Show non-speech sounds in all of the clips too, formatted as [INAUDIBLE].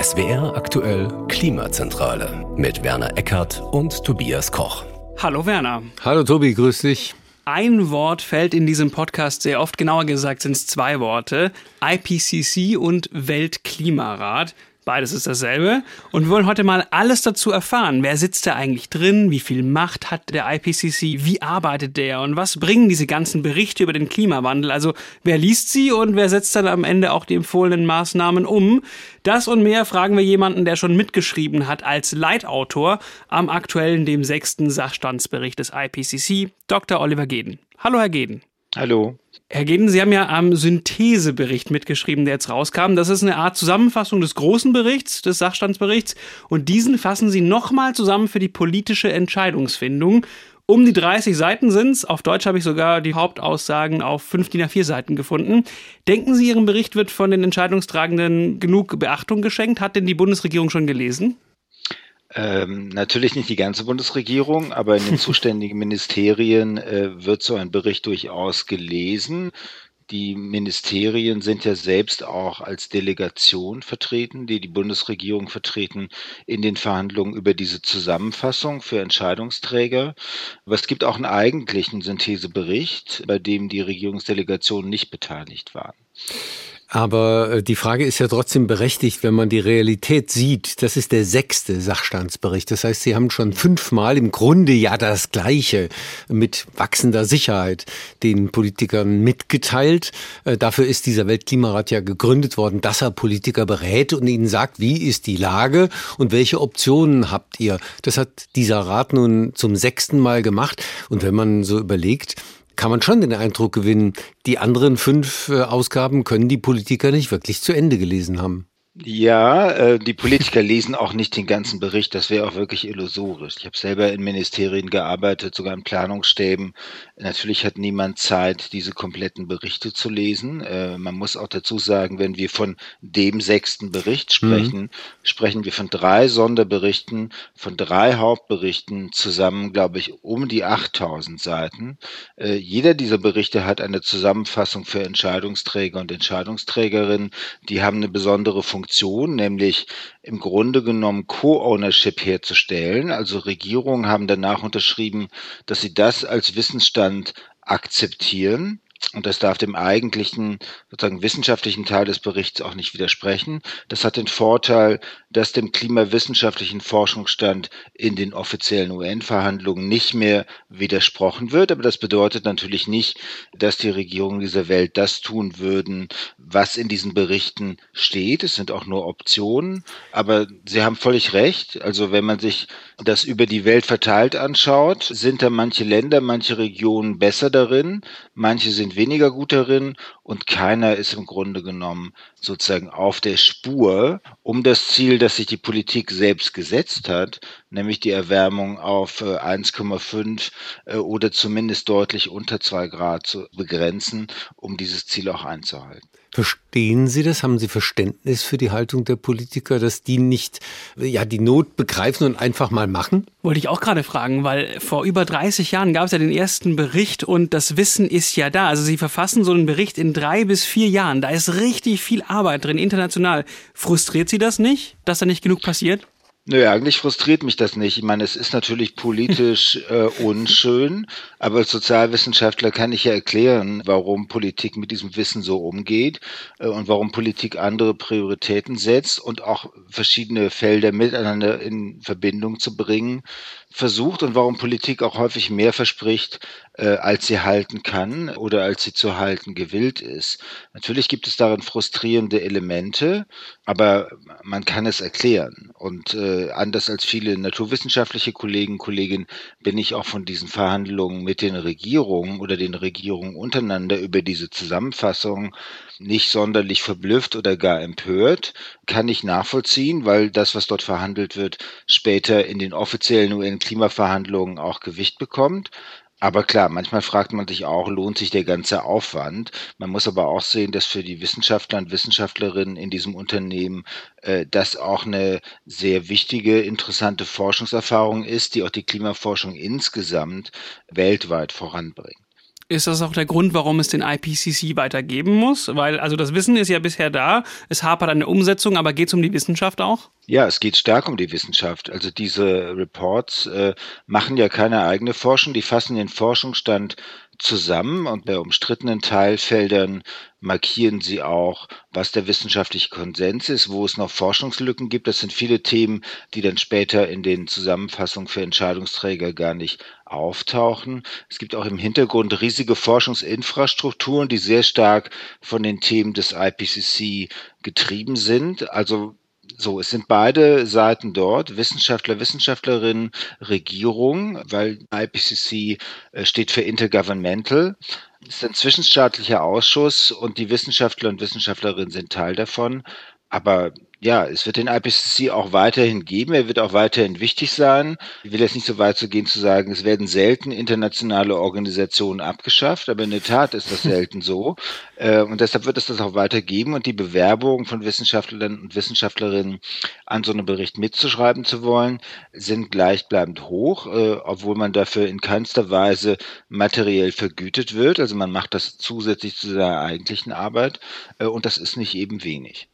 SWR aktuell Klimazentrale mit Werner Eckert und Tobias Koch. Hallo Werner. Hallo Tobi, grüß dich. Ein Wort fällt in diesem Podcast sehr oft, genauer gesagt sind es zwei Worte, IPCC und Weltklimarat. Beides ist dasselbe. Und wir wollen heute mal alles dazu erfahren. Wer sitzt da eigentlich drin? Wie viel Macht hat der IPCC? Wie arbeitet der? Und was bringen diese ganzen Berichte über den Klimawandel? Also wer liest sie und wer setzt dann am Ende auch die empfohlenen Maßnahmen um? Das und mehr fragen wir jemanden, der schon mitgeschrieben hat als Leitautor am aktuellen, dem sechsten Sachstandsbericht des IPCC, Dr. Oliver Geden. Hallo, Herr Geden. Hallo. Herr Geden, Sie haben ja am Synthesebericht mitgeschrieben, der jetzt rauskam. Das ist eine Art Zusammenfassung des großen Berichts, des Sachstandsberichts. Und diesen fassen Sie nochmal zusammen für die politische Entscheidungsfindung. Um die 30 Seiten sind es. Auf Deutsch habe ich sogar die Hauptaussagen auf 5 DIN A4 Seiten gefunden. Denken Sie, Ihrem Bericht wird von den Entscheidungstragenden genug Beachtung geschenkt? Hat denn die Bundesregierung schon gelesen? Ähm, natürlich nicht die ganze Bundesregierung, aber in den [LAUGHS] zuständigen Ministerien äh, wird so ein Bericht durchaus gelesen. Die Ministerien sind ja selbst auch als Delegation vertreten, die die Bundesregierung vertreten in den Verhandlungen über diese Zusammenfassung für Entscheidungsträger. Aber es gibt auch einen eigentlichen Synthesebericht, bei dem die Regierungsdelegationen nicht beteiligt waren. Aber äh, die Frage ist ja trotzdem berechtigt, wenn man die Realität sieht. Das ist der sechste Sachstandsbericht. Das heißt, Sie haben schon fünfmal im Grunde ja das Gleiche mit wachsender Sicherheit den Politikern mitgeteilt. Äh, dafür ist dieser Weltklimarat ja gegründet worden, dass er Politiker berät und ihnen sagt, wie ist die Lage und welche Optionen habt ihr. Das hat dieser Rat nun zum sechsten Mal gemacht. Und wenn man so überlegt, kann man schon den Eindruck gewinnen, die anderen fünf äh, Ausgaben können die Politiker nicht wirklich zu Ende gelesen haben. Ja, äh, die Politiker lesen auch nicht den ganzen Bericht. Das wäre auch wirklich illusorisch. Ich habe selber in Ministerien gearbeitet, sogar in Planungsstäben. Natürlich hat niemand Zeit, diese kompletten Berichte zu lesen. Äh, man muss auch dazu sagen, wenn wir von dem sechsten Bericht mhm. sprechen, mhm. sprechen wir von drei Sonderberichten, von drei Hauptberichten zusammen, glaube ich, um die 8000 Seiten. Äh, jeder dieser Berichte hat eine Zusammenfassung für Entscheidungsträger und Entscheidungsträgerinnen. Die haben eine besondere Funktion Funktion, nämlich im Grunde genommen Co-Ownership herzustellen. Also Regierungen haben danach unterschrieben, dass sie das als Wissensstand akzeptieren und das darf dem eigentlichen sozusagen wissenschaftlichen Teil des Berichts auch nicht widersprechen. Das hat den Vorteil, dass dem klimawissenschaftlichen Forschungsstand in den offiziellen UN-Verhandlungen nicht mehr widersprochen wird. Aber das bedeutet natürlich nicht, dass die Regierungen dieser Welt das tun würden, was in diesen Berichten steht. Es sind auch nur Optionen. Aber Sie haben völlig recht. Also wenn man sich das über die Welt verteilt anschaut, sind da manche Länder, manche Regionen besser darin, manche sind weniger gut darin und keiner ist im Grunde genommen sozusagen auf der Spur, um das Ziel, das sich die Politik selbst gesetzt hat, nämlich die Erwärmung auf 1,5 äh, äh, oder zumindest deutlich unter zwei Grad zu begrenzen, um dieses Ziel auch einzuhalten. Verstehen Sie das? Haben Sie Verständnis für die Haltung der Politiker, dass die nicht ja die Not begreifen und einfach mal machen? Wollte ich auch gerade fragen, weil vor über 30 Jahren gab es ja den ersten Bericht und das Wissen ist ja da. Also Sie verfassen so einen Bericht in drei bis vier Jahren. Da ist richtig viel Arbeit drin, international. Frustriert Sie das nicht, dass da nicht genug passiert? Nö, eigentlich frustriert mich das nicht. Ich meine, es ist natürlich politisch [LAUGHS] äh, unschön, aber als Sozialwissenschaftler kann ich ja erklären, warum Politik mit diesem Wissen so umgeht äh, und warum Politik andere Prioritäten setzt und auch verschiedene Felder miteinander in Verbindung zu bringen versucht und warum Politik auch häufig mehr verspricht, äh, als sie halten kann oder als sie zu halten gewillt ist. Natürlich gibt es darin frustrierende Elemente, aber man kann es erklären. Und äh, anders als viele naturwissenschaftliche Kollegen Kolleginnen bin ich auch von diesen Verhandlungen mit den Regierungen oder den Regierungen untereinander über diese Zusammenfassung nicht sonderlich verblüfft oder gar empört, kann ich nachvollziehen, weil das, was dort verhandelt wird, später in den offiziellen UN-Klimaverhandlungen auch Gewicht bekommt. Aber klar, manchmal fragt man sich auch, lohnt sich der ganze Aufwand? Man muss aber auch sehen, dass für die Wissenschaftler und Wissenschaftlerinnen in diesem Unternehmen äh, das auch eine sehr wichtige, interessante Forschungserfahrung ist, die auch die Klimaforschung insgesamt weltweit voranbringt. Ist das auch der Grund, warum es den IPCC weitergeben muss? Weil, also das Wissen ist ja bisher da, es hapert an der Umsetzung, aber geht es um die Wissenschaft auch? Ja, es geht stark um die Wissenschaft. Also diese Reports äh, machen ja keine eigene Forschung, die fassen den Forschungsstand zusammen und bei umstrittenen Teilfeldern markieren sie auch, was der wissenschaftliche Konsens ist, wo es noch Forschungslücken gibt. Das sind viele Themen, die dann später in den Zusammenfassungen für Entscheidungsträger gar nicht auftauchen. Es gibt auch im Hintergrund riesige Forschungsinfrastrukturen, die sehr stark von den Themen des IPCC getrieben sind. Also so, es sind beide Seiten dort, Wissenschaftler, Wissenschaftlerinnen, Regierung, weil IPCC äh, steht für Intergovernmental. Es ist ein zwischenstaatlicher Ausschuss und die Wissenschaftler und Wissenschaftlerinnen sind Teil davon. Aber ja, es wird den IPCC auch weiterhin geben. Er wird auch weiterhin wichtig sein. Ich will jetzt nicht so weit zu gehen zu sagen, es werden selten internationale Organisationen abgeschafft, aber in der Tat ist das [LAUGHS] selten so. Äh, und deshalb wird es das auch weitergeben und die Bewerbung von Wissenschaftlern und Wissenschaftlerinnen an so einem Bericht mitzuschreiben zu wollen, sind gleichbleibend hoch, äh, obwohl man dafür in keinster Weise materiell vergütet wird. Also man macht das zusätzlich zu seiner eigentlichen Arbeit äh, und das ist nicht eben wenig.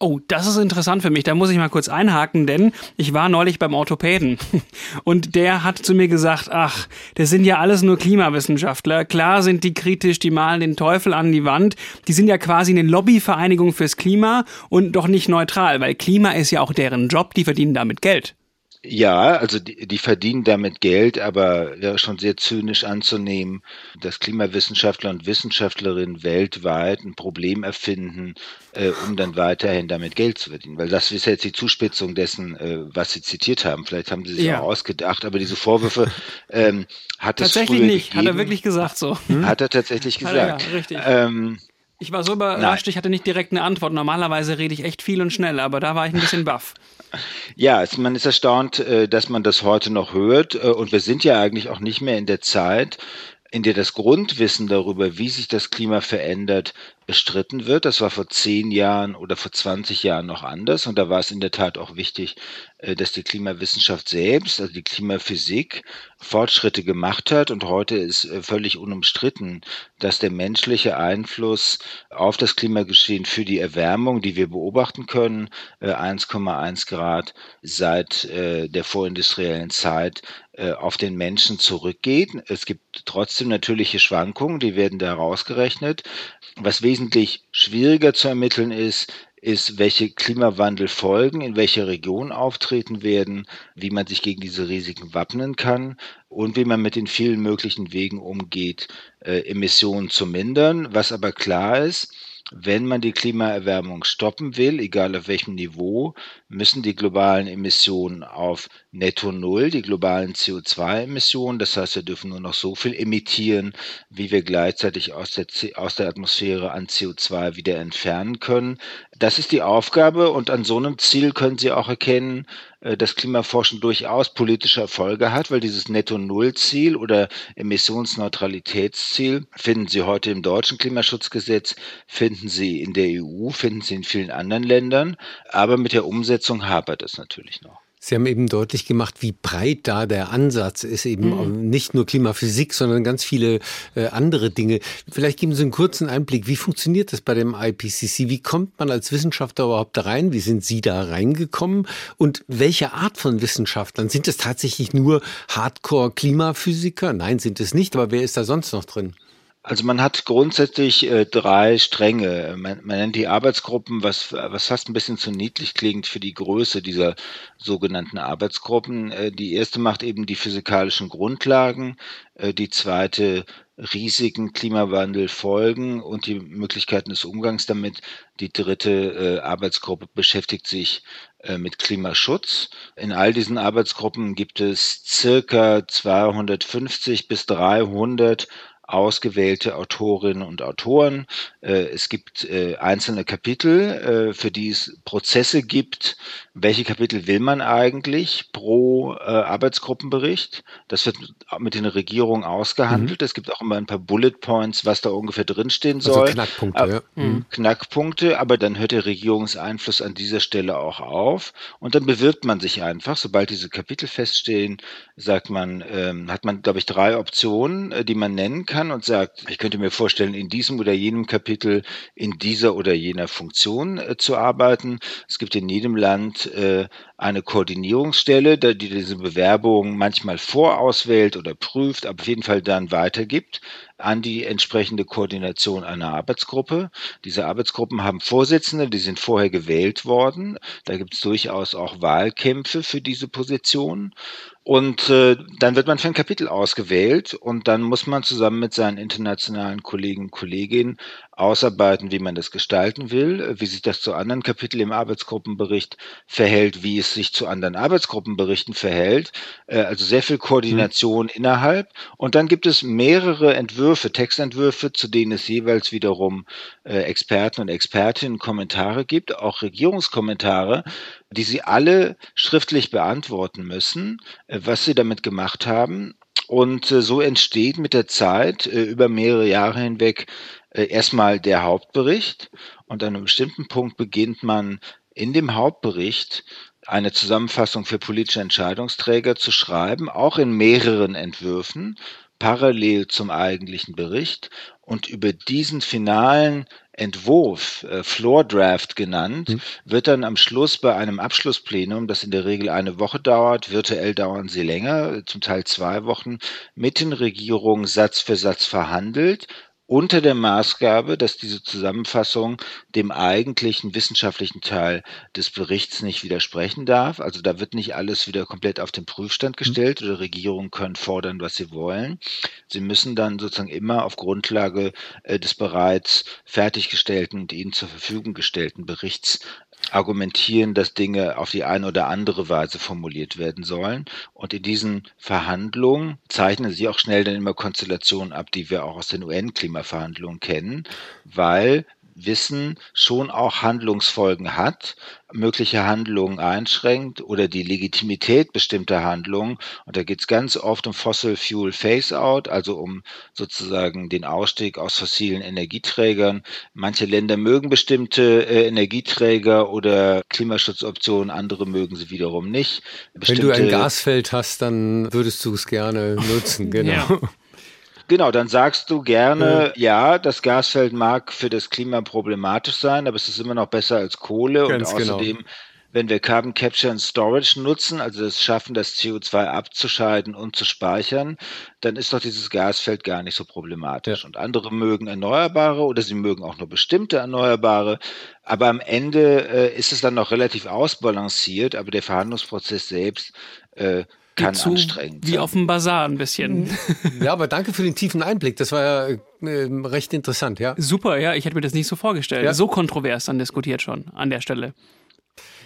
Oh, das ist interessant für mich. Da muss ich mal kurz einhaken, denn ich war neulich beim Orthopäden [LAUGHS] und der hat zu mir gesagt, ach, das sind ja alles nur Klimawissenschaftler. Klar sind die kritisch, die malen den Teufel an die Wand. Die sind ja quasi eine Lobbyvereinigung fürs Klima und doch nicht neutral, weil Klima ist ja auch deren Job, die verdienen damit Geld. Ja, also die, die verdienen damit Geld, aber wäre schon sehr zynisch anzunehmen, dass Klimawissenschaftler und Wissenschaftlerinnen weltweit ein Problem erfinden, äh, um dann weiterhin damit Geld zu verdienen. Weil das ist jetzt die Zuspitzung dessen, äh, was Sie zitiert haben. Vielleicht haben Sie sich ja. auch ausgedacht, aber diese Vorwürfe ähm, hat es Tatsächlich nicht, gegeben. hat er wirklich gesagt so. Hm? Hat er tatsächlich gesagt. Ja, richtig. Ähm, ich war so überrascht, Nein. ich hatte nicht direkt eine Antwort. Normalerweise rede ich echt viel und schnell, aber da war ich ein bisschen baff. Ja, man ist erstaunt, äh, dass man das heute noch hört. Äh, und wir sind ja eigentlich auch nicht mehr in der Zeit, in der das Grundwissen darüber, wie sich das Klima verändert, bestritten wird. Das war vor zehn Jahren oder vor 20 Jahren noch anders. Und da war es in der Tat auch wichtig, äh, dass die Klimawissenschaft selbst, also die Klimaphysik, Fortschritte gemacht hat. Und heute ist äh, völlig unumstritten, dass der menschliche Einfluss auf das Klimageschehen für die Erwärmung, die wir beobachten können, 1,1 äh, Grad seit der vorindustriellen Zeit, auf den Menschen zurückgeht. Es gibt trotzdem natürliche Schwankungen, die werden da herausgerechnet. Was wesentlich schwieriger zu ermitteln ist, ist, welche Klimawandelfolgen in welcher Region auftreten werden, wie man sich gegen diese Risiken wappnen kann und wie man mit den vielen möglichen Wegen umgeht, äh, Emissionen zu mindern. Was aber klar ist, wenn man die Klimaerwärmung stoppen will, egal auf welchem Niveau, müssen die globalen Emissionen auf Netto Null, die globalen CO2-Emissionen, das heißt, wir dürfen nur noch so viel emittieren, wie wir gleichzeitig aus der, aus der Atmosphäre an CO2 wieder entfernen können. Das ist die Aufgabe und an so einem Ziel können Sie auch erkennen, äh, dass Klimaforschung durchaus politische Erfolge hat, weil dieses Netto-Null-Ziel oder Emissionsneutralitätsziel finden Sie heute im deutschen Klimaschutzgesetz, finden Sie in der EU, finden Sie in vielen anderen Ländern, aber mit der Umsetzung hapert es natürlich noch. Sie haben eben deutlich gemacht, wie breit da der Ansatz ist, eben mhm. nicht nur Klimaphysik, sondern ganz viele äh, andere Dinge. Vielleicht geben Sie einen kurzen Einblick, wie funktioniert das bei dem IPCC? Wie kommt man als Wissenschaftler überhaupt da rein? Wie sind Sie da reingekommen? Und welche Art von Wissenschaftlern? Sind es tatsächlich nur Hardcore-Klimaphysiker? Nein, sind es nicht, aber wer ist da sonst noch drin? Also man hat grundsätzlich äh, drei Stränge. Man, man, nennt die Arbeitsgruppen, was, was fast ein bisschen zu niedlich klingt für die Größe dieser sogenannten Arbeitsgruppen. Äh, die erste macht eben die physikalischen Grundlagen, äh, die zweite Risiken, Klimawandel, Folgen und die Möglichkeiten des Umgangs damit. Die dritte äh, Arbeitsgruppe beschäftigt sich äh, mit Klimaschutz. In all diesen Arbeitsgruppen gibt es circa 250 bis 300 ausgewählte Autorinnen und Autoren. Äh, es gibt äh, einzelne Kapitel, äh, für die es Prozesse gibt. Welche Kapitel will man eigentlich pro Arbeitsgruppenbericht? Das wird mit den Regierungen ausgehandelt. Mhm. Es gibt auch immer ein paar Bullet Points, was da ungefähr drinstehen also soll. Also Knackpunkte, aber, ja. Mhm. Knackpunkte, aber dann hört der Regierungseinfluss an dieser Stelle auch auf. Und dann bewirbt man sich einfach. Sobald diese Kapitel feststehen, sagt man, ähm, hat man, glaube ich, drei Optionen, die man nennen kann kann und sagt, ich könnte mir vorstellen, in diesem oder jenem Kapitel in dieser oder jener Funktion äh, zu arbeiten. Es gibt in jedem Land äh, eine Koordinierungsstelle, die diese Bewerbung manchmal vorauswählt oder prüft, aber auf jeden Fall dann weitergibt an die entsprechende Koordination einer Arbeitsgruppe. Diese Arbeitsgruppen haben Vorsitzende, die sind vorher gewählt worden. Da gibt es durchaus auch Wahlkämpfe für diese Position. Und äh, dann wird man für ein Kapitel ausgewählt und dann muss man zusammen mit seinen internationalen Kollegen und Kolleginnen ausarbeiten, wie man das gestalten will, wie sich das zu anderen Kapiteln im Arbeitsgruppenbericht verhält, wie es sich zu anderen Arbeitsgruppenberichten verhält. Äh, also sehr viel Koordination mhm. innerhalb. Und dann gibt es mehrere Entwürfe, Textentwürfe, zu denen es jeweils wiederum äh, Experten und Expertinnen Kommentare gibt, auch Regierungskommentare, die sie alle schriftlich beantworten müssen, äh, was sie damit gemacht haben. Und äh, so entsteht mit der Zeit äh, über mehrere Jahre hinweg erstmal der Hauptbericht und an einem bestimmten Punkt beginnt man in dem Hauptbericht eine Zusammenfassung für politische Entscheidungsträger zu schreiben, auch in mehreren Entwürfen, parallel zum eigentlichen Bericht. Und über diesen finalen Entwurf, äh, Floor Draft genannt, mhm. wird dann am Schluss bei einem Abschlussplenum, das in der Regel eine Woche dauert, virtuell dauern sie länger, zum Teil zwei Wochen, mit den Regierungen Satz für Satz verhandelt unter der Maßgabe, dass diese Zusammenfassung dem eigentlichen wissenschaftlichen Teil des Berichts nicht widersprechen darf. Also da wird nicht alles wieder komplett auf den Prüfstand mhm. gestellt oder Regierungen können fordern, was sie wollen. Sie müssen dann sozusagen immer auf Grundlage äh, des bereits fertiggestellten und ihnen zur Verfügung gestellten Berichts argumentieren, dass Dinge auf die eine oder andere Weise formuliert werden sollen. Und in diesen Verhandlungen zeichnen sich auch schnell dann immer Konstellationen ab, die wir auch aus den UN-Klimaverhandlungen kennen, weil Wissen schon auch Handlungsfolgen hat, mögliche Handlungen einschränkt oder die Legitimität bestimmter Handlungen. Und da geht es ganz oft um Fossil Fuel Phase-out, also um sozusagen den Ausstieg aus fossilen Energieträgern. Manche Länder mögen bestimmte äh, Energieträger oder Klimaschutzoptionen, andere mögen sie wiederum nicht. Bestimmte Wenn du ein Gasfeld hast, dann würdest du es gerne nutzen, [LAUGHS] genau. Ja. Genau, dann sagst du gerne, ja. ja, das Gasfeld mag für das Klima problematisch sein, aber es ist immer noch besser als Kohle Ganz und genau. außerdem genau wenn wir Carbon Capture and Storage nutzen, also es schaffen, das CO2 abzuscheiden und zu speichern, dann ist doch dieses Gasfeld gar nicht so problematisch. Ja. Und andere mögen Erneuerbare oder sie mögen auch nur bestimmte Erneuerbare. Aber am Ende äh, ist es dann noch relativ ausbalanciert, aber der Verhandlungsprozess selbst äh, kann zu, anstrengend Wie auf dem Bazar ein bisschen. Mhm. [LAUGHS] Ja, aber danke für den tiefen Einblick. Das war ja äh, recht interessant, ja. Super, ja. Ich hätte mir das nicht so vorgestellt. Ja. So kontrovers dann diskutiert schon an der Stelle.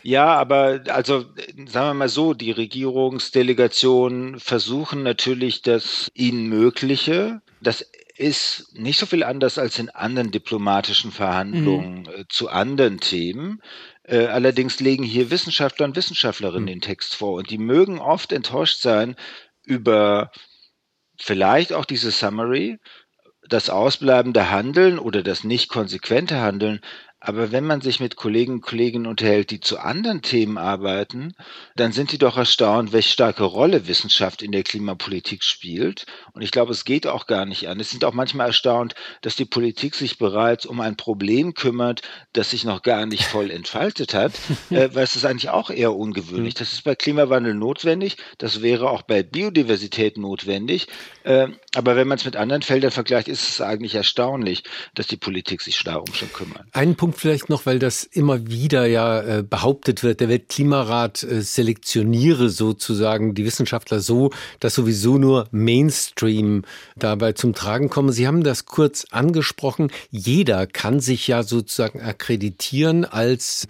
Ja, aber also sagen wir mal so, die Regierungsdelegationen versuchen natürlich das ihnen Mögliche. Das ist nicht so viel anders als in anderen diplomatischen Verhandlungen mhm. Äh, zu anderen Themen. Äh, allerdings legen hier Wissenschaftler und Wissenschaftlerinnen mhm. den Text vor und die mögen oft enttäuscht sein über vielleicht auch diese Summary, das ausbleibende Handeln oder das nicht konsequente Handeln, aber wenn man sich mit Kollegen und Kolleginnen unterhält, die zu anderen Themen arbeiten, dann sind die doch erstaunt, welche starke Rolle Wissenschaft in der Klimapolitik spielt. Und ich glaube, es geht auch gar nicht an. Es sind auch manchmal erstaunt, dass die Politik sich bereits um ein Problem kümmert, das sich noch gar nicht voll [LAUGHS] entfaltet hat, äh, weil es ist eigentlich auch eher ungewöhnlich. Hm. Das ist bei Klimawandel notwendig. Das wäre auch bei Biodiversität notwendig. Äh, aber wenn man es mit anderen Feldern vergleicht, ist es eigentlich erstaunlich, dass die Politik sich darum schon kümmert. Einen Punkt vielleicht noch, weil das immer wieder ja äh, behauptet wird, der Weltklimarat äh, selektioniere sozusagen die Wissenschaftler so, dass sowieso nur Mainstream dabei zum Tragen komme. Sie haben das kurz angesprochen. Jeder kann sich ja sozusagen akkreditieren als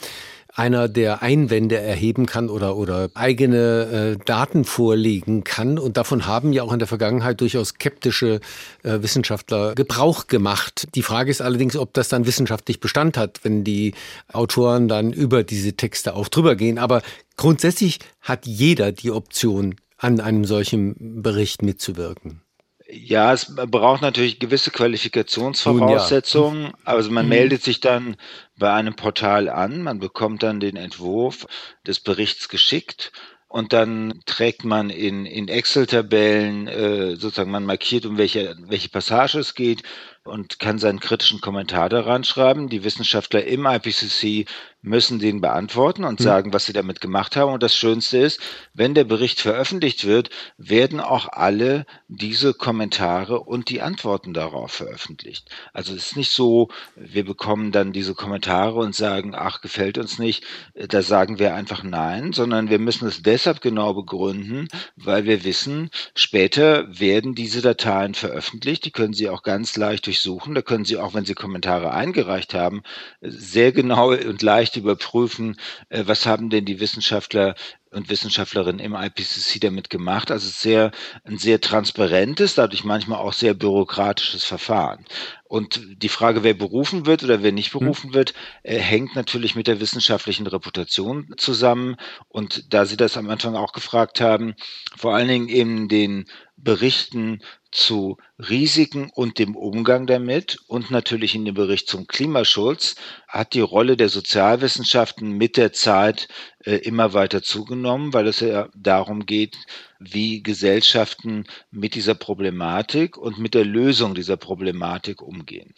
einer, der Einwände erheben kann oder, oder eigene äh, Daten vorlegen kann. Und davon haben ja auch in der Vergangenheit durchaus skeptische äh, Wissenschaftler Gebrauch gemacht. Die Frage ist allerdings, ob das dann wissenschaftlich Bestand hat, wenn die Autoren dann über diese Texte auch drüber gehen. Aber grundsätzlich hat jeder die Option, an einem solchen Bericht mitzuwirken. Ja, es braucht natürlich gewisse Qualifikationsvoraussetzungen. Ja. Also man mhm. meldet sich dann bei einem Portal an, man bekommt dann den Entwurf des Berichts geschickt und dann trägt man in, in Excel-Tabellen äh, sozusagen, man markiert, um welche, welche Passage es geht und kann seinen kritischen Kommentar daran schreiben. Die Wissenschaftler im IPCC müssen den beantworten und hm. sagen, was sie damit gemacht haben. Und das Schönste ist, wenn der Bericht veröffentlicht wird, werden auch alle diese Kommentare und die Antworten darauf veröffentlicht. Also es ist nicht so, wir bekommen dann diese Kommentare und sagen, ach, gefällt uns nicht. Da sagen wir einfach nein, sondern wir müssen es deshalb genau begründen, weil wir wissen, später werden diese Dateien veröffentlicht. Die können Sie auch ganz leicht durchsuchen. Da können Sie auch, wenn Sie Kommentare eingereicht haben, sehr genau und leicht überprüfen, äh, was haben denn die Wissenschaftler und Wissenschaftlerinnen im IPCC damit gemacht. Also sehr, ein sehr transparentes, dadurch manchmal auch sehr bürokratisches Verfahren. Und die Frage, wer berufen wird oder wer nicht hm. berufen wird, äh, hängt natürlich mit der wissenschaftlichen Reputation zusammen. Und da Sie das am Anfang auch gefragt haben, vor allen Dingen in den Berichten zu Risiken und dem Umgang damit und natürlich in dem Bericht zum Klimaschutz hat die Rolle der Sozialwissenschaften mit der Zeit äh, immer weiter zugenommen, weil es ja darum geht, wie Gesellschaften mit dieser Problematik und mit der Lösung dieser Problematik umgehen.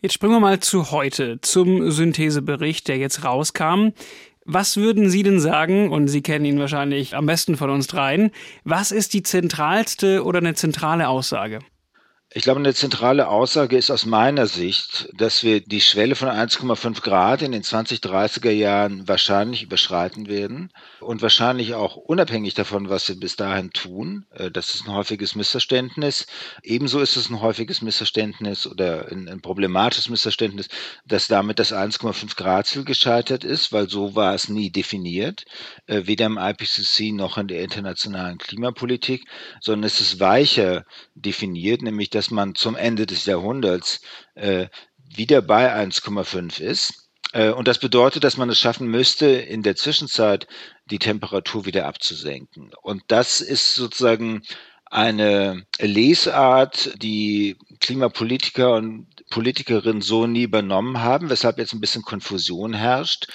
Jetzt springen wir mal zu heute, zum Synthesebericht, der jetzt rauskam. Was würden Sie denn sagen, und Sie kennen ihn wahrscheinlich am besten von uns dreien, was ist die zentralste oder eine zentrale Aussage? Ich glaube, eine zentrale Aussage ist aus meiner Sicht, dass wir die Schwelle von 1,5 Grad in den 2030er Jahren wahrscheinlich überschreiten werden und wahrscheinlich auch unabhängig davon, was wir bis dahin tun. Äh, das ist ein häufiges Missverständnis. Ebenso ist es ein häufiges Missverständnis oder ein, ein problematisches Missverständnis, dass damit das 1,5 Grad Ziel gescheitert ist, weil so war es nie definiert, äh, weder im IPCC noch in der internationalen Klimapolitik, sondern es ist weicher definiert, nämlich dass man zum Ende des Jahrhunderts äh, wieder bei 1,5 ist. Äh, und das bedeutet, dass man es schaffen müsste, in der Zwischenzeit die Temperatur wieder abzusenken. Und das ist sozusagen eine Lesart, die Klimapolitiker und Politikerinnen so nie übernommen haben, weshalb jetzt ein bisschen Konfusion herrscht.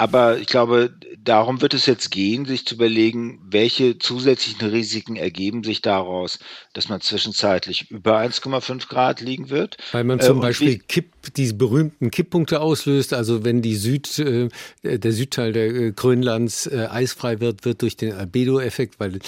Aber ich glaube, darum wird es jetzt gehen, sich zu überlegen, welche zusätzlichen Risiken ergeben sich daraus, dass man zwischenzeitlich über 1,5 Grad liegen wird. Weil man zum äh, Beispiel Kipp, diese berühmten Kipppunkte auslöst. Also wenn die Süd, äh, der Südteil der äh, Grönlands äh, eisfrei wird, wird durch den Albedo-Effekt, weil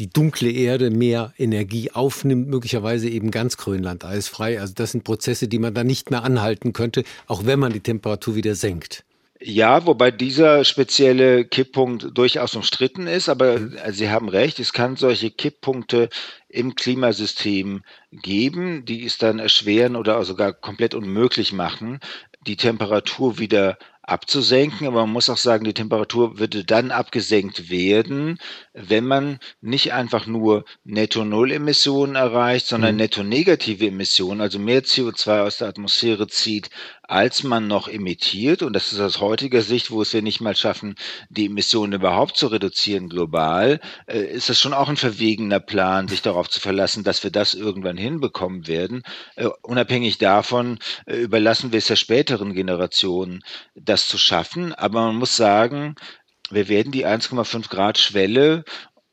die dunkle Erde mehr Energie aufnimmt, möglicherweise eben ganz Grönland eisfrei. Also das sind Prozesse, die man dann nicht mehr anhalten könnte, auch wenn man die Temperatur wieder senkt. Ja, wobei dieser spezielle Kipppunkt durchaus umstritten ist, aber Sie haben recht, es kann solche Kipppunkte im Klimasystem geben, die es dann erschweren oder sogar komplett unmöglich machen, die Temperatur wieder abzusenken. Aber man muss auch sagen, die Temperatur würde dann abgesenkt werden, wenn man nicht einfach nur Netto-Null-Emissionen erreicht, sondern mhm. netto-negative Emissionen, also mehr CO2 aus der Atmosphäre zieht, als man noch emittiert. Und das ist aus heutiger Sicht, wo es wir nicht mal schaffen, die Emissionen überhaupt zu reduzieren global, äh, ist das schon auch ein verwegener Plan, sich darauf zu verlassen, dass wir das irgendwann hinbekommen werden. Äh, unabhängig davon äh, überlassen wir es der späteren Generationen, das zu schaffen. Aber man muss sagen, wir werden die 1,5 Grad Schwelle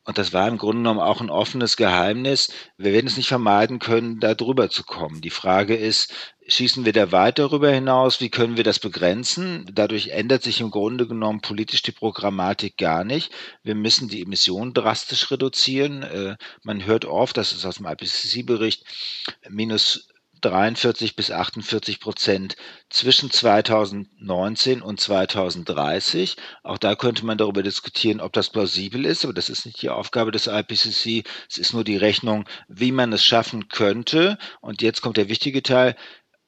und das war im Grunde genommen auch ein offenes Geheimnis. Wir werden es nicht vermeiden können, da drüber zu kommen. Die Frage ist, schießen wir da weiter darüber hinaus? Wie können wir das begrenzen? Dadurch ändert sich im Grunde genommen politisch die Programmatik gar nicht. Wir müssen die Emissionen drastisch reduzieren. Äh, man hört oft, das ist aus dem IPCC-Bericht, minus 43 bis 48 Prozent zwischen 2019 und 2030. Auch da könnte man darüber diskutieren, ob das plausibel ist, aber das ist nicht die Aufgabe des IPCC. Es ist nur die Rechnung, wie man es schaffen könnte. Und jetzt kommt der wichtige Teil.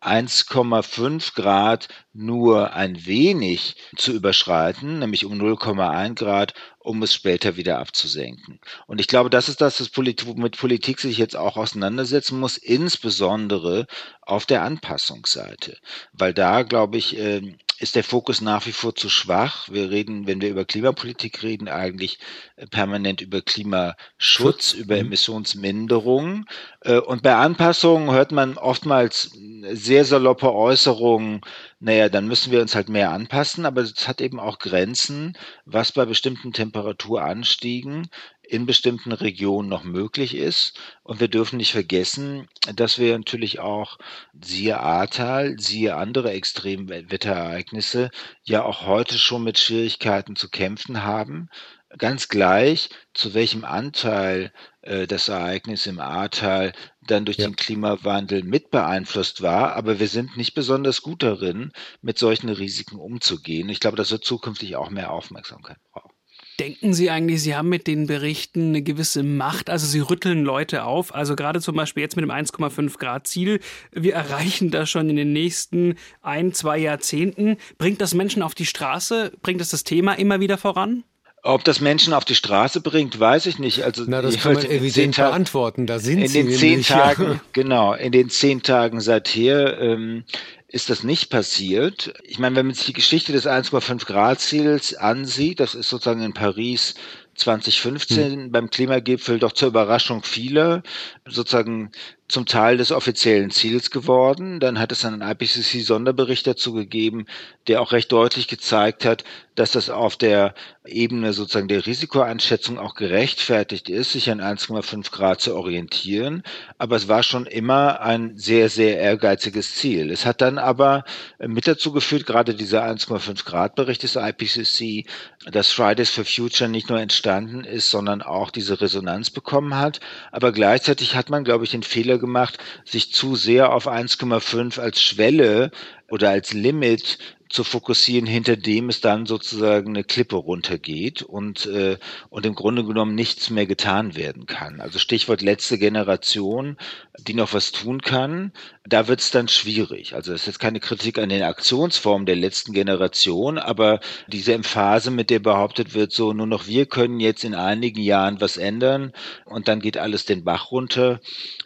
1,5 Grad nur ein wenig zu überschreiten, nämlich um 0,1 Grad, um es später wieder abzusenken. Und ich glaube, das ist das, was mit Politik sich jetzt auch auseinandersetzen muss, insbesondere auf der Anpassungsseite. Weil da, glaube ich, ähm, ist der Fokus nach wie vor zu schwach. Wir reden, wenn wir über Klimapolitik reden, eigentlich äh, permanent über Klimaschutz, Schutz. über mhm. Emissionsminderung. Äh, und bei Anpassungen hört man oftmals sehr saloppe Äußerungen, naja, dann müssen wir uns halt mehr anpassen, aber es hat eben auch Grenzen, was bei bestimmten Temperaturen Temperaturanstiegen in bestimmten Regionen noch möglich ist. Und wir dürfen nicht vergessen, dass wir natürlich auch, siehe Ahrtal, siehe andere Extremwetterereignisse, ja auch heute schon mit Schwierigkeiten zu kämpfen haben. Ganz gleich, zu welchem Anteil äh, das Ereignis im Ahrtal dann durch ja. den Klimawandel mit beeinflusst war. Aber wir sind nicht besonders gut darin, mit solchen Risiken umzugehen. Ich glaube, das wird zukünftig auch mehr Aufmerksamkeit brauchen. Denken Sie eigentlich, Sie haben mit den Berichten eine gewisse Macht? Also Sie rütteln Leute auf. Also gerade zum Beispiel jetzt mit dem 1,5 Grad Ziel. Wir erreichen das schon in den nächsten ein, zwei Jahrzehnten. Bringt das Menschen auf die Straße? Bringt das das Thema immer wieder voran? Ob das Menschen auf die Straße bringt, weiß ich nicht. Also Na, das kann man evident beantworten. Da sind in sie den zehn Tagen, genau, in den zehn Tagen seither ähm, ist das nicht passiert. Ich meine, wenn man sich die Geschichte des 1,5 Grad Ziels ansieht, das ist sozusagen in Paris 2015 hm. beim Klimagipfel doch zur Überraschung vieler sozusagen zum Teil des offiziellen Ziels geworden. Dann hat es einen IPCC-Sonderbericht dazu gegeben, der auch recht deutlich gezeigt hat, dass das auf der Ebene sozusagen der Risikoeinschätzung auch gerechtfertigt ist, sich an 1,5 Grad zu orientieren. Aber es war schon immer ein sehr, sehr ehrgeiziges Ziel. Es hat dann aber mit dazu geführt, gerade dieser 1,5 Grad Bericht des IPCC, dass Fridays for Future nicht nur entstanden ist, sondern auch diese Resonanz bekommen hat. Aber gleichzeitig hat man, glaube ich, den Fehler Fehler gemacht, sich zu sehr auf 1,5 als Schwelle oder als Limit zu fokussieren, hinter dem es dann sozusagen eine Klippe runtergeht und, äh, und im Grunde genommen nichts mehr getan werden kann. Also Stichwort letzte Generation, die noch was tun kann, da wird es dann schwierig. Also das ist jetzt keine Kritik an den Aktionsformen der letzten Generation, aber diese Emphase, mit der behauptet wird, so nur noch wir können jetzt in einigen Jahren was ändern und dann geht alles den Bach runter,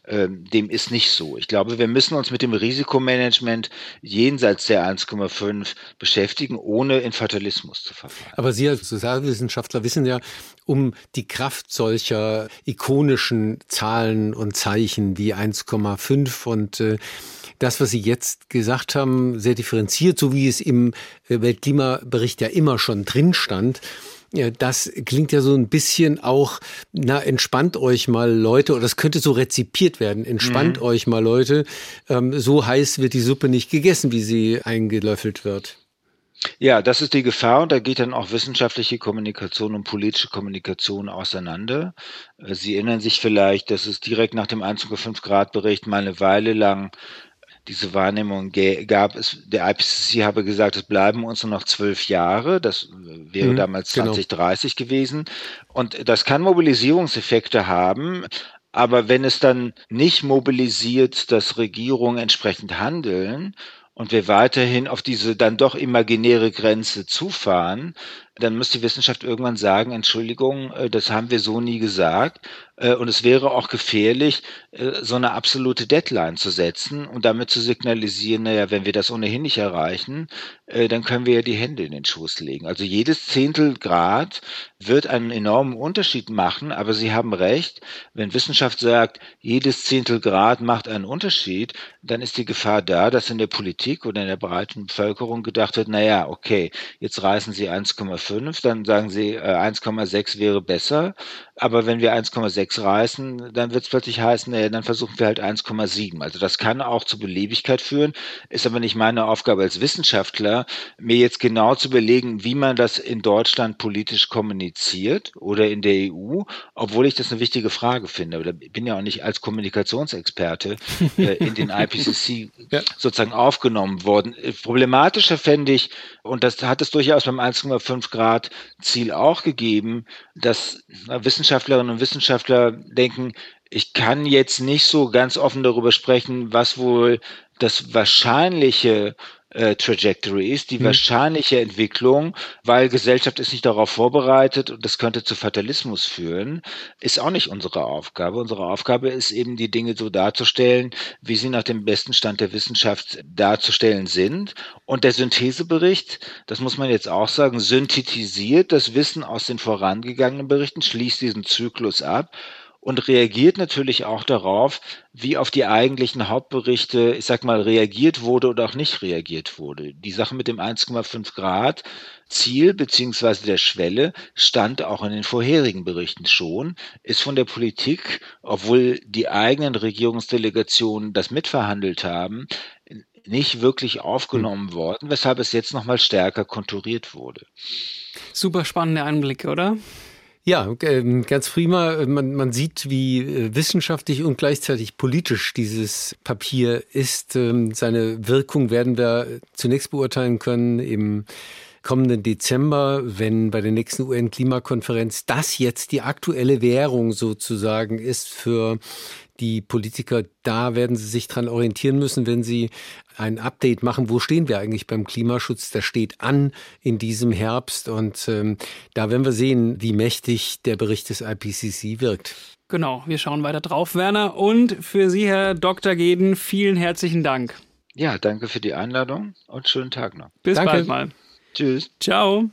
dem ist nicht so. Ich glaube, wir müssen uns mit dem Risikomanagement jenseits der 1,5 beschäftigen, ohne in Fatalismus zu verfallen. Aber Sie als Sozialwissenschaftler wissen ja um die Kraft solcher ikonischen Zahlen und Zeichen wie 1,5 und äh, das, was Sie jetzt gesagt haben, sehr differenziert, so wie es im äh, Weltklimabericht ja immer schon drin stand. Ja, das klingt ja so ein bisschen auch, na, entspannt euch mal Leute, oder das könnte so rezipiert werden, entspannt mhm. euch mal Leute, ähm, so heiß wird die Suppe nicht gegessen, wie sie eingelöffelt wird. Ja, das ist die Gefahr und da geht dann auch wissenschaftliche Kommunikation und politische Kommunikation auseinander. Äh, sie erinnern sich vielleicht, dass es direkt nach dem 1,5 Grad Bericht mal eine Weile lang diese Wahrnehmung gab es, der IPCC habe gesagt, es bleiben uns nur noch zwölf Jahre. Das wäre mhm, damals 2030 genau. gewesen. Und das kann Mobilisierungseffekte haben. Aber wenn es dann nicht mobilisiert, dass Regierungen entsprechend handeln und wir weiterhin auf diese dann doch imaginäre Grenze zufahren, dann muss die Wissenschaft irgendwann sagen, Entschuldigung, äh, das haben wir so nie gesagt. Äh, und es wäre auch gefährlich, äh, so eine absolute Deadline zu setzen und damit zu signalisieren, naja, wenn wir das ohnehin nicht erreichen, dann können wir ja die Hände in den Schoß legen. Also jedes Zehntel Grad wird einen enormen Unterschied machen, aber Sie haben recht, wenn Wissenschaft sagt, jedes Zehntel Grad macht einen Unterschied, dann ist die Gefahr da, dass in der Politik oder in der breiten Bevölkerung gedacht wird, naja, okay, jetzt reißen Sie 1,5 1,5, dann sagen sie, äh, 1,6 wäre besser. Aber wenn wir 1,6 reißen, dann wird es plötzlich heißen, äh, dann versuchen wir halt 1,7. Also das kann auch zu Beliebigkeit führen, ist aber nicht meine Aufgabe als Wissenschaftler, mir jetzt genau zu überlegen, wie man das in Deutschland politisch kommuniziert oder in der EU, obwohl ich das eine wichtige Frage finde. Oder ich bin ja auch nicht als Kommunikationsexperte äh, in den IPCC [LAUGHS] ja. sozusagen aufgenommen worden. Problematischer fände ich, und das hat es durchaus beim 1,5 Grad Ziel auch gegeben, dass Wissenschaftlerinnen und Wissenschaftler denken, ich kann jetzt nicht so ganz offen darüber sprechen, was wohl das wahrscheinliche äh, Trajectory ist, die hm. wahrscheinliche Entwicklung, weil Gesellschaft ist nicht darauf vorbereitet und das könnte zu Fatalismus führen, ist auch nicht unsere Aufgabe. Unsere Aufgabe ist eben, die Dinge so darzustellen, wie sie nach dem besten Stand der Wissenschaft darzustellen sind. Und der Synthesebericht, das muss man jetzt auch sagen, synthetisiert das Wissen aus den vorangegangenen Berichten, schließt diesen Zyklus ab und reagiert natürlich auch darauf, wie auf die eigentlichen Hauptberichte, ich sag mal, reagiert wurde oder auch nicht reagiert wurde. Die Sache mit dem 1,5 Grad Ziel beziehungsweise der Schwelle stand auch in den vorherigen Berichten schon, ist von der Politik, obwohl die eigenen Regierungsdelegationen das mitverhandelt haben, nicht wirklich aufgenommen worden, weshalb es jetzt nochmal stärker konturiert wurde. Super spannende Einblicke, oder? Ja, ähm, ganz prima. Man, man sieht, wie äh, wissenschaftlich und gleichzeitig politisch dieses Papier ist. Ähm, seine Wirkung werden wir zunächst beurteilen können im kommenden Dezember, wenn bei der nächsten UN-Klimakonferenz das jetzt die aktuelle Währung sozusagen ist für die Politiker, da werden sie sich dran orientieren müssen, wenn sie ein Update machen. Wo stehen wir eigentlich beim Klimaschutz? Der steht an in diesem Herbst und ähm, da werden wir sehen, wie mächtig der Bericht des IPCC wirkt. Genau, wir schauen weiter drauf, Werner. Und für Sie, Herr Dr. Geden, vielen herzlichen Dank. Ja, danke für die Einladung und schönen Tag noch. Bis danke. bald mal. Tschüss. Ciao.